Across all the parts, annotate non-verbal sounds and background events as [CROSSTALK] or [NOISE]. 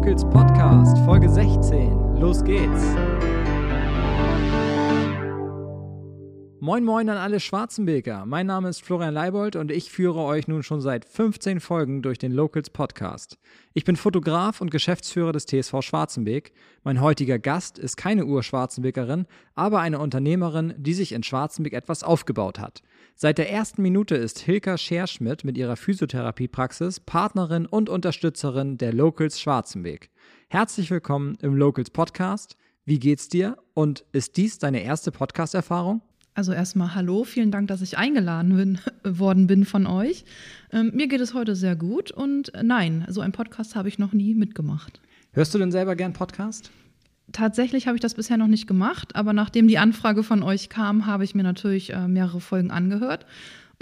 Locals Podcast, Folge 16. Los geht's. Moin Moin an alle Schwarzenbeker. Mein Name ist Florian Leibold und ich führe euch nun schon seit 15 Folgen durch den Locals Podcast. Ich bin Fotograf und Geschäftsführer des TSV Schwarzenbeek. Mein heutiger Gast ist keine Ur-Schwarzenbekerin, aber eine Unternehmerin, die sich in Schwarzenbeek etwas aufgebaut hat. Seit der ersten Minute ist Hilka Scherschmidt mit ihrer Physiotherapiepraxis Partnerin und Unterstützerin der Locals Schwarzenbeek. Herzlich willkommen im Locals Podcast. Wie geht's dir und ist dies deine erste Podcast-Erfahrung? Also erstmal hallo, vielen Dank, dass ich eingeladen bin, [LAUGHS] worden bin von euch. Ähm, mir geht es heute sehr gut und nein, so einen Podcast habe ich noch nie mitgemacht. Hörst du denn selber gern Podcast? Tatsächlich habe ich das bisher noch nicht gemacht, aber nachdem die Anfrage von euch kam, habe ich mir natürlich äh, mehrere Folgen angehört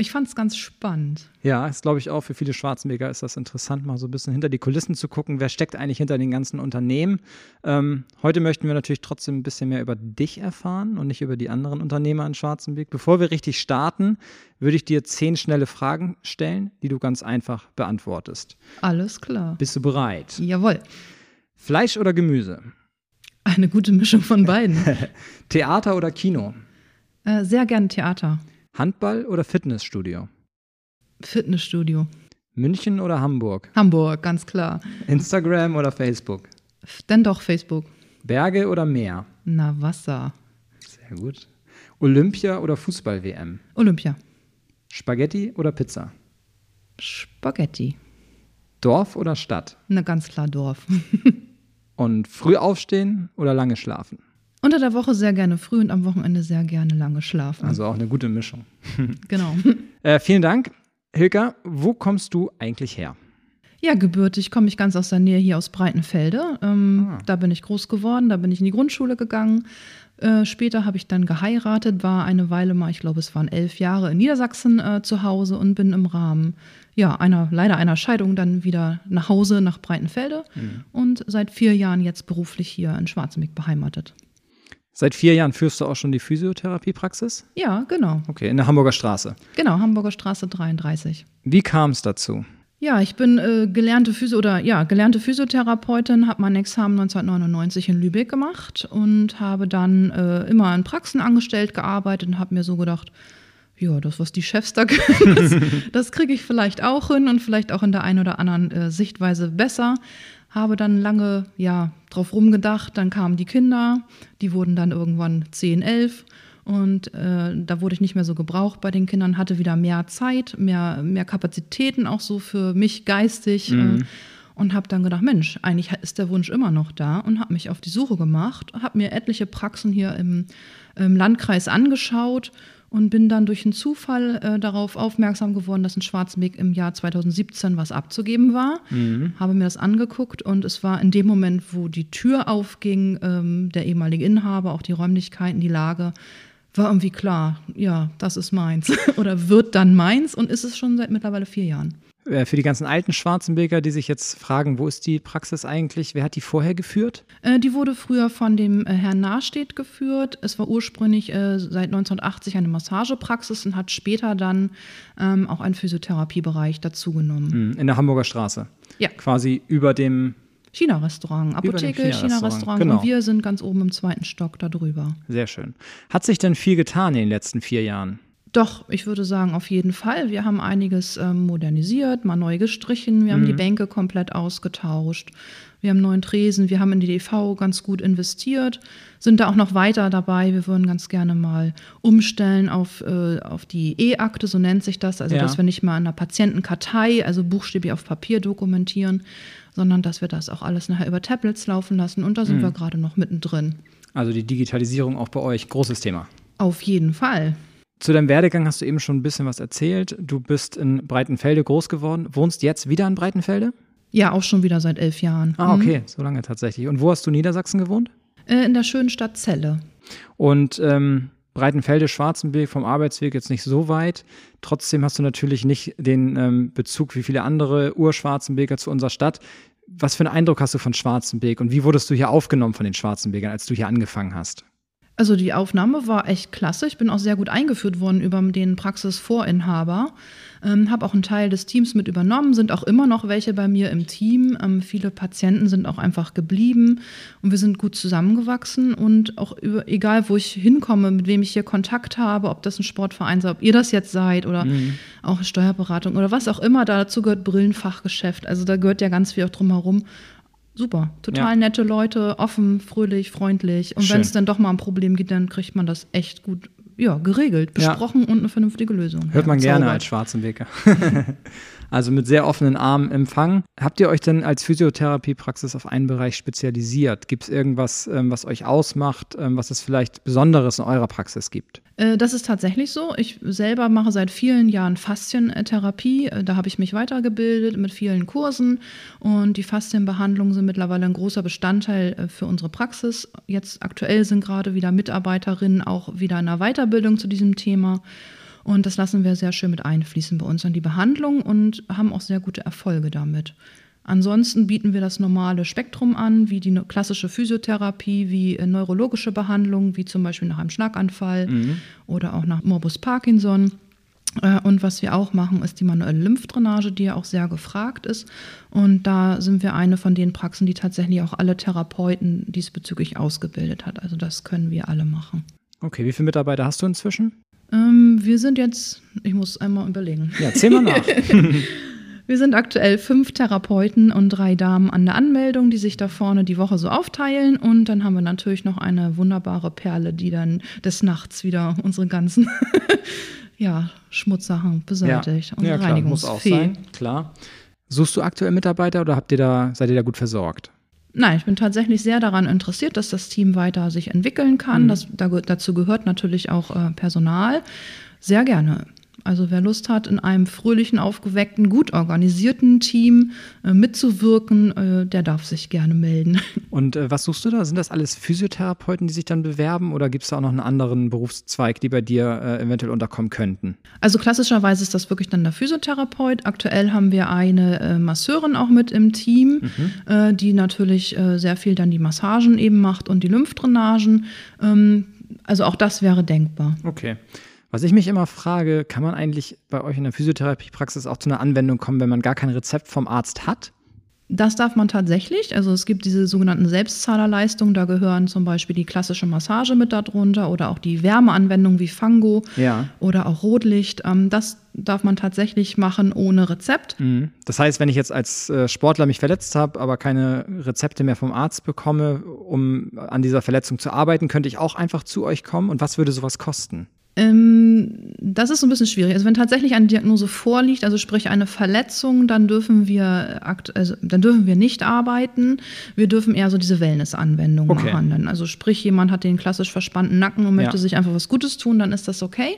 ich fand es ganz spannend. Ja, ist glaube ich auch für viele Schwarzenbeger ist das interessant, mal so ein bisschen hinter die Kulissen zu gucken, wer steckt eigentlich hinter den ganzen Unternehmen. Ähm, heute möchten wir natürlich trotzdem ein bisschen mehr über dich erfahren und nicht über die anderen Unternehmer in Schwarzenberg. Bevor wir richtig starten, würde ich dir zehn schnelle Fragen stellen, die du ganz einfach beantwortest. Alles klar. Bist du bereit? Jawohl. Fleisch oder Gemüse? Eine gute Mischung von beiden. [LAUGHS] Theater oder Kino? Äh, sehr gerne Theater. Handball oder Fitnessstudio? Fitnessstudio. München oder Hamburg? Hamburg, ganz klar. Instagram oder Facebook? Dann doch Facebook. Berge oder Meer? Na, Wasser. Sehr gut. Olympia oder Fußball-WM? Olympia. Spaghetti oder Pizza? Spaghetti. Dorf oder Stadt? Na, ganz klar Dorf. [LAUGHS] Und früh aufstehen oder lange schlafen? Unter der Woche sehr gerne früh und am Wochenende sehr gerne lange schlafen. Also auch eine gute Mischung. [LAUGHS] [LAUGHS] genau. Äh, vielen Dank. Hilka, wo kommst du eigentlich her? Ja, gebürtig komme ich ganz aus der Nähe hier aus Breitenfelde. Ähm, ah. Da bin ich groß geworden, da bin ich in die Grundschule gegangen. Äh, später habe ich dann geheiratet, war eine Weile mal, ich glaube, es waren elf Jahre in Niedersachsen äh, zu Hause und bin im Rahmen ja, einer, leider einer Scheidung dann wieder nach Hause nach Breitenfelde mhm. und seit vier Jahren jetzt beruflich hier in Schwarzenbeck beheimatet. Seit vier Jahren führst du auch schon die Physiotherapiepraxis? Ja, genau. Okay, in der Hamburger Straße. Genau, Hamburger Straße 33. Wie kam es dazu? Ja, ich bin äh, gelernte Physio oder ja, gelernte Physiotherapeutin, habe mein Examen 1999 in Lübeck gemacht und habe dann äh, immer in Praxen angestellt gearbeitet und habe mir so gedacht, ja, das, was die Chefs da [LAUGHS] können, das, das kriege ich vielleicht auch hin und vielleicht auch in der einen oder anderen äh, Sichtweise besser habe dann lange ja drauf rumgedacht. Dann kamen die Kinder, die wurden dann irgendwann 10, 11 und äh, da wurde ich nicht mehr so gebraucht bei den Kindern, hatte wieder mehr Zeit, mehr, mehr Kapazitäten auch so für mich geistig. Äh, mhm. Äh, und habe dann gedacht, Mensch, eigentlich ist der Wunsch immer noch da und habe mich auf die Suche gemacht, habe mir etliche Praxen hier im, im Landkreis angeschaut und bin dann durch einen Zufall äh, darauf aufmerksam geworden, dass in Schwarzenbeck im Jahr 2017 was abzugeben war. Mhm. Habe mir das angeguckt und es war in dem Moment, wo die Tür aufging, ähm, der ehemalige Inhaber, auch die Räumlichkeiten, die Lage, war irgendwie klar, ja, das ist meins [LAUGHS] oder wird dann meins und ist es schon seit mittlerweile vier Jahren. Äh, für die ganzen alten Schwarzenbeker, die sich jetzt fragen, wo ist die Praxis eigentlich? Wer hat die vorher geführt? Äh, die wurde früher von dem äh, Herrn Nahstedt geführt. Es war ursprünglich äh, seit 1980 eine Massagepraxis und hat später dann ähm, auch einen Physiotherapiebereich dazugenommen. Hm, in der Hamburger Straße. Ja. Quasi über dem China-Restaurant, Apotheke, China-Restaurant. China genau. Und wir sind ganz oben im zweiten Stock darüber. Sehr schön. Hat sich denn viel getan in den letzten vier Jahren? Doch, ich würde sagen, auf jeden Fall. Wir haben einiges ähm, modernisiert, mal neu gestrichen, wir haben die mhm. Bänke komplett ausgetauscht, wir haben neuen Tresen, wir haben in die DV ganz gut investiert, sind da auch noch weiter dabei. Wir würden ganz gerne mal umstellen auf, äh, auf die E-Akte, so nennt sich das. Also, ja. dass wir nicht mal in einer Patientenkartei, also buchstäblich auf Papier dokumentieren, sondern dass wir das auch alles nachher über Tablets laufen lassen. Und da sind mhm. wir gerade noch mittendrin. Also die Digitalisierung auch bei euch, großes Thema. Auf jeden Fall. Zu deinem Werdegang hast du eben schon ein bisschen was erzählt. Du bist in Breitenfelde groß geworden, wohnst jetzt wieder in Breitenfelde? Ja, auch schon wieder seit elf Jahren. Ah, okay, mhm. so lange tatsächlich. Und wo hast du Niedersachsen gewohnt? Äh, in der schönen Stadt Celle. Und ähm, Breitenfelde, Schwarzenberg vom Arbeitsweg jetzt nicht so weit. Trotzdem hast du natürlich nicht den ähm, Bezug wie viele andere Urschwarzenberger zu unserer Stadt. Was für einen Eindruck hast du von Schwarzenberg und wie wurdest du hier aufgenommen von den Schwarzenbergern, als du hier angefangen hast? Also die Aufnahme war echt klasse. Ich bin auch sehr gut eingeführt worden über den Praxisvorinhaber. Ähm, habe auch einen Teil des Teams mit übernommen, sind auch immer noch welche bei mir im Team. Ähm, viele Patienten sind auch einfach geblieben und wir sind gut zusammengewachsen und auch über, egal, wo ich hinkomme, mit wem ich hier Kontakt habe, ob das ein Sportverein sei, ob ihr das jetzt seid oder mhm. auch Steuerberatung oder was auch immer, dazu gehört Brillenfachgeschäft. Also da gehört ja ganz viel auch drum herum super. Total ja. nette Leute, offen, fröhlich, freundlich. Und wenn es dann doch mal ein Problem gibt, dann kriegt man das echt gut ja, geregelt, besprochen ja. und eine vernünftige Lösung. Hört man gerne als Schwarzenbeker. [LAUGHS] also mit sehr offenen Armen empfangen. Habt ihr euch denn als Physiotherapiepraxis auf einen Bereich spezialisiert? Gibt es irgendwas, ähm, was euch ausmacht, ähm, was es vielleicht Besonderes in eurer Praxis gibt? Äh, das ist tatsächlich so. Ich selber mache seit vielen Jahren Faszientherapie. Äh, da habe ich mich weitergebildet mit vielen Kursen und die Faszienbehandlungen sind mittlerweile ein großer Bestandteil äh, für unsere Praxis. Jetzt aktuell sind gerade wieder Mitarbeiterinnen auch wieder in der Weiterbildung zu diesem Thema. Und das lassen wir sehr schön mit einfließen bei uns an die Behandlung und haben auch sehr gute Erfolge damit. Ansonsten bieten wir das normale Spektrum an, wie die klassische Physiotherapie, wie äh, neurologische Behandlungen, wie zum Beispiel nach einem Schlaganfall mhm. oder auch nach Morbus Parkinson. Äh, und was wir auch machen, ist die manuelle Lymphdrainage, die ja auch sehr gefragt ist. Und da sind wir eine von den Praxen, die tatsächlich auch alle Therapeuten diesbezüglich ausgebildet hat. Also das können wir alle machen. Okay, wie viele Mitarbeiter hast du inzwischen? Ähm, wir sind jetzt, ich muss einmal überlegen. Ja, zähl mal nach. [LAUGHS] Wir sind aktuell fünf Therapeuten und drei Damen an der Anmeldung, die sich da vorne die Woche so aufteilen. Und dann haben wir natürlich noch eine wunderbare Perle, die dann des Nachts wieder unsere ganzen [LAUGHS] ja, Schmutzsachen beseitigt. Ja, ja klar, muss auch sein, klar. Suchst du aktuell Mitarbeiter oder habt ihr da, seid ihr da gut versorgt? Nein, ich bin tatsächlich sehr daran interessiert, dass das Team weiter sich entwickeln kann. Mhm. Das, da, dazu gehört natürlich auch äh, Personal. Sehr gerne. Also wer Lust hat, in einem fröhlichen, aufgeweckten, gut organisierten Team äh, mitzuwirken, äh, der darf sich gerne melden. [LAUGHS] Und äh, was suchst du da? Sind das alles Physiotherapeuten, die sich dann bewerben oder gibt es da auch noch einen anderen Berufszweig, die bei dir äh, eventuell unterkommen könnten? Also klassischerweise ist das wirklich dann der Physiotherapeut. Aktuell haben wir eine äh, Masseurin auch mit im Team, mhm. Äh, die natürlich sehr viel dann die Massagen eben macht und die Lymphdrainagen. Ähm, also auch das wäre denkbar. Okay. Was ich mich immer frage, kann man eigentlich bei euch in der Physiotherapiepraxis auch zu einer Anwendung kommen, wenn man gar kein Rezept vom Arzt hat? Das darf man tatsächlich. Also es gibt diese sogenannten Selbstzahlerleistungen, da gehören zum Beispiel die klassische Massage mit darunter oder auch die Wärmeanwendung wie Fango ja. oder auch Rotlicht. Ähm, das darf man tatsächlich machen ohne Rezept. Mhm. Das heißt, wenn ich jetzt als äh, Sportler mich verletzt habe, aber keine Rezepte mehr vom Arzt bekomme, um an dieser Verletzung zu arbeiten, könnte ich auch einfach zu euch kommen. Und was würde sowas kosten? Ähm, das ist ein bisschen schwierig. Also wenn tatsächlich eine Diagnose vorliegt, also sprich eine Verletzung, dann dürfen wir also dann dürfen wir nicht arbeiten. Wir dürfen eher so diese Wellness-Anwendung okay. behandeln. Also sprich, jemand hat den klassisch verspannten Nacken und möchte ja. sich einfach was Gutes tun, dann ist das okay.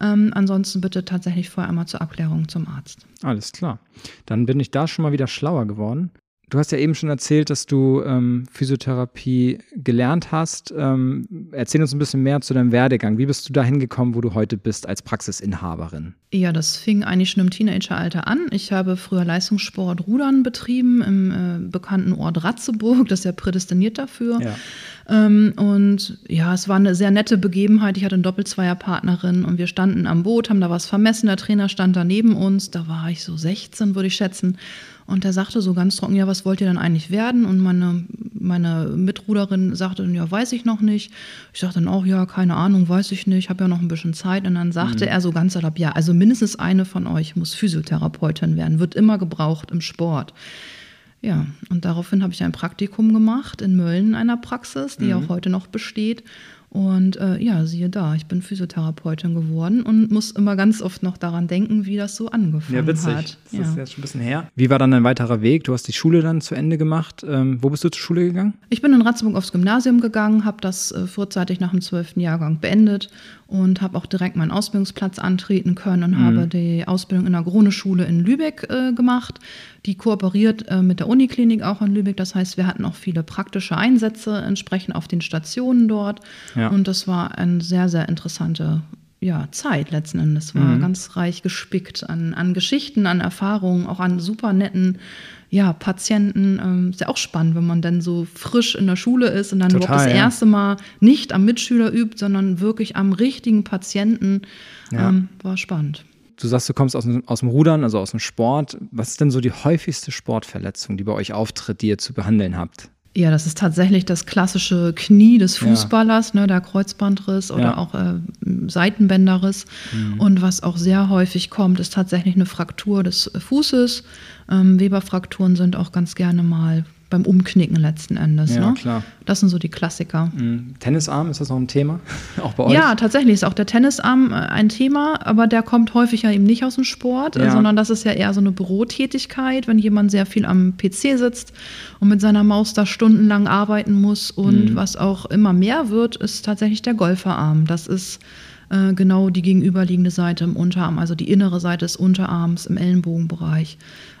Ähm, ansonsten bitte tatsächlich vorher einmal zur Abklärung zum Arzt. Alles klar. Dann bin ich da schon mal wieder schlauer geworden. Du hast ja eben schon erzählt, dass du ähm, Physiotherapie gelernt hast. Ähm, erzähl uns ein bisschen mehr zu deinem Werdegang. Wie bist du dahin gekommen, wo du heute bist als Praxisinhaberin? Ja, das fing eigentlich schon im Teenageralter an. Ich habe früher Leistungssport Rudern betrieben im äh, bekannten Ort Ratzeburg. Das ist ja prädestiniert dafür. Ja. Ähm, und ja, es war eine sehr nette Begebenheit. Ich hatte eine Doppelzweierpartnerin und wir standen am Boot, haben da was vermessen. Der Trainer stand da neben uns. Da war ich so 16, würde ich schätzen. Und er sagte so ganz trocken, ja, was wollt ihr denn eigentlich werden? Und meine, meine Mitruderin sagte ja, weiß ich noch nicht. Ich sagte dann auch, ja, keine Ahnung, weiß ich nicht, ich habe ja noch ein bisschen Zeit. Und dann sagte mhm. er so ganz salopp, ja, also mindestens eine von euch muss Physiotherapeutin werden, wird immer gebraucht im Sport. Ja, und daraufhin habe ich ein Praktikum gemacht in Mölln in einer Praxis, die mhm. auch heute noch besteht. Und äh, ja, siehe da, ich bin Physiotherapeutin geworden und muss immer ganz oft noch daran denken, wie das so angefangen ja, witzig. hat. Das ja. ist jetzt schon ein bisschen her. Wie war dann dein weiterer Weg? Du hast die Schule dann zu Ende gemacht. Ähm, wo bist du zur Schule gegangen? Ich bin in Ratzeburg aufs Gymnasium gegangen, habe das äh, vorzeitig nach dem zwölften Jahrgang beendet und habe auch direkt meinen Ausbildungsplatz antreten können und mhm. habe die Ausbildung in der Krone-Schule in Lübeck äh, gemacht. Die kooperiert äh, mit der Uniklinik auch in Lübeck. Das heißt, wir hatten auch viele praktische Einsätze entsprechend auf den Stationen dort. Ja. Und das war eine sehr, sehr interessante ja, Zeit letzten Endes. War mhm. ganz reich gespickt an, an Geschichten, an Erfahrungen, auch an super netten ja, Patienten, ähm, ist ja auch spannend, wenn man dann so frisch in der Schule ist und dann Total, überhaupt das ja. erste Mal nicht am Mitschüler übt, sondern wirklich am richtigen Patienten. Ja. Ähm, war spannend. Du sagst, du kommst aus aus dem Rudern, also aus dem Sport. Was ist denn so die häufigste Sportverletzung, die bei euch auftritt, die ihr zu behandeln habt? Ja, das ist tatsächlich das klassische Knie des Fußballers, ne, der Kreuzbandriss oder Ja. auch äh, Seitenbänderriss. Und was auch sehr häufig kommt, ist tatsächlich eine Fraktur des Fußes. Ähm, Weberfrakturen sind auch ganz gerne mal beim Umknicken letzten Endes. Ja, ne? klar. Das sind so die Klassiker. Mhm. Tennisarm, ist das noch ein Thema? [LAUGHS] Auch bei euch? Ja, tatsächlich ist auch der Tennisarm äh, ein Thema, aber der kommt häufig ja eben nicht aus dem Sport, äh, Ja. sondern das ist ja eher so eine Bürotätigkeit, wenn jemand sehr viel am PC sitzt und mit seiner Maus da stundenlang arbeiten muss. Und Mhm. was auch immer mehr wird, ist tatsächlich der Golferarm. Das ist äh, genau die gegenüberliegende Seite im Unterarm, also die innere Seite des Unterarms im Ellenbogenbereich,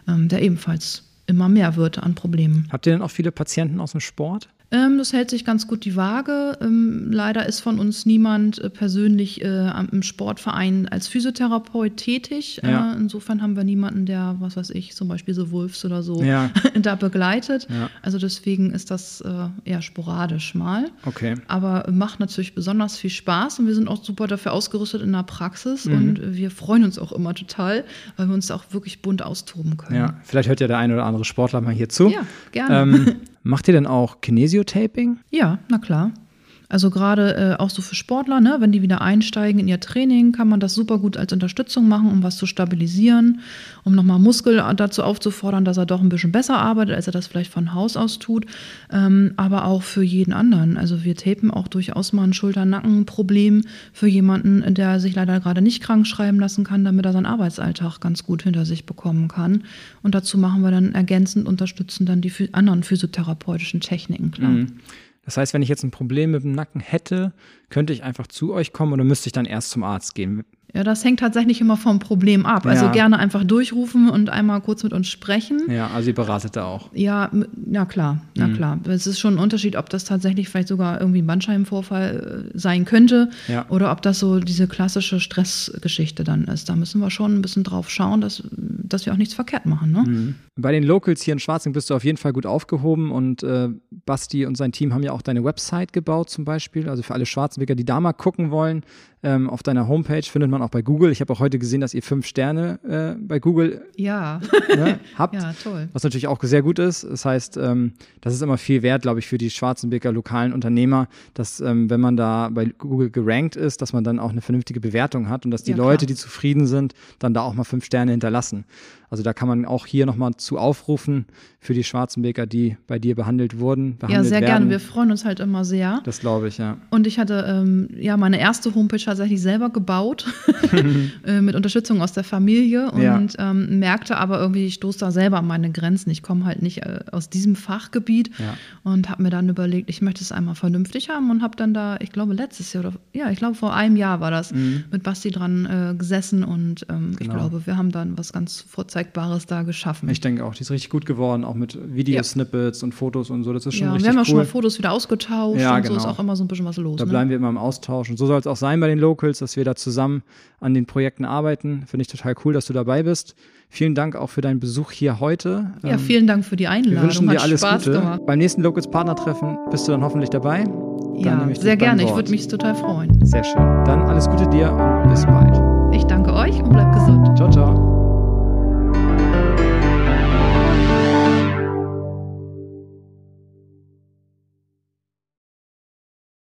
ähm, der ebenfalls immer mehr wird an Problemen. Habt ihr denn auch viele Patienten aus dem Sport? Ähm, das hält sich ganz gut die Waage. Ähm, leider ist von uns niemand äh, persönlich äh, im Sportverein als Physiotherapeut tätig. Ja. Äh, insofern haben wir niemanden, der, was weiß ich, zum Beispiel so Wolfs oder so Ja. [LAUGHS] da begleitet. Ja. Also deswegen ist das äh, eher sporadisch mal. Okay. Aber macht natürlich besonders viel Spaß und wir sind auch super dafür ausgerüstet in der Praxis Mhm. und wir freuen uns auch immer total, weil wir uns auch wirklich bunt austoben können. Ja, vielleicht hört ja der eine oder andere Sportler mal hier zu. Ja, gerne. Ähm, [LAUGHS] macht ihr denn auch Kinesiotaping? Ja, na klar. Also gerade äh, auch so für Sportler, ne, wenn die wieder einsteigen in ihr Training, kann man das super gut als Unterstützung machen, um was zu stabilisieren, um nochmal Muskel dazu aufzufordern, dass er doch ein bisschen besser arbeitet, als er das vielleicht von Haus aus tut. Ähm, aber auch für jeden anderen. Also wir tapen auch durchaus mal ein Schulter-Nacken-Problem für jemanden, der sich leider gerade nicht krank schreiben lassen kann, damit er seinen Arbeitsalltag ganz gut hinter sich bekommen kann. Und dazu machen wir dann ergänzend, unterstützen dann die anderen physiotherapeutischen Techniken, klar. Mhm. Das heißt, wenn ich jetzt ein Problem mit dem Nacken hätte, könnte ich einfach zu euch kommen oder müsste ich dann erst zum Arzt gehen? Ja, das hängt tatsächlich immer vom Problem ab. Also Ja. gerne einfach durchrufen und einmal kurz mit uns sprechen. Ja, also ihr beratet da auch. Ja, na klar, na Mhm. klar. Es ist schon ein Unterschied, ob das tatsächlich vielleicht sogar irgendwie ein Bandscheibenvorfall äh, sein könnte Ja. oder ob das so diese klassische Stressgeschichte dann ist. Da müssen wir schon ein bisschen drauf schauen, dass, dass wir auch nichts verkehrt machen. Ne? Mhm. Bei den Locals hier in Schwarzing bist du auf jeden Fall gut aufgehoben und äh, Basti und sein Team haben ja auch deine Website gebaut zum Beispiel. Also für alle Schwarzenberger, die da mal gucken wollen, ähm, auf deiner Homepage findet man auch bei Google. Ich habe auch heute gesehen, dass ihr fünf Sterne äh, bei Google Ja. ne, [LAUGHS] habt. ja, toll. Was natürlich auch sehr gut ist. Das heißt, ähm, das ist immer viel wert, glaube ich, für die Schwarzenberger lokalen Unternehmer, dass ähm, wenn man da bei Google gerankt ist, dass man dann auch eine vernünftige Bewertung hat und dass die Ja. Leute, die zufrieden sind, dann da auch mal fünf Sterne hinterlassen. Also da kann man auch hier nochmal zu aufrufen für die Schwarzenberger, die bei dir behandelt wurden. Ja, Behandelt sehr werden. gerne. Wir freuen uns halt immer sehr. Das glaube ich, ja. Und ich hatte ähm, ja meine erste Homepage tatsächlich selber gebaut, [LAUGHS] [LAUGHS] äh, mit Unterstützung aus der Familie und Ja. ähm, merkte aber irgendwie, ich stoße da selber an meine Grenzen. Ich komme halt nicht äh, aus diesem Fachgebiet Ja. und habe mir dann überlegt, ich möchte es einmal vernünftig haben und habe dann da, ich glaube letztes Jahr oder ja, ich glaube vor einem Jahr war das, mit Basti dran äh, gesessen und ähm, ich Mhm. Genau. glaube, wir haben dann was ganz Vorzeigbares da geschaffen. Ich denke auch, die ist richtig gut geworden, auch mit Videosnippets und Fotos und so. Das ist schon ja, richtig wir haben ja cool. schon mal Fotos wieder ausgetauscht Ja, und so genau. ist auch immer so ein bisschen was los. Da ne? bleiben wir immer im Austausch. Und so soll es auch sein bei den Locals, dass wir da zusammen an den Projekten arbeiten. Finde ich total cool, dass du dabei bist. Vielen Dank auch für deinen Besuch hier heute. Ja, Ähm, vielen Dank für die Einladung. wir wünschen dir Hat alles Spaß Gute. gemacht. Beim nächsten Locals Partnertreffen bist du dann hoffentlich dabei. Ja, sehr gerne. Ich würde mich total freuen. Sehr schön. Dann alles Gute dir und bis bald. Ich danke euch und bleibt gesund. Ciao, ciao.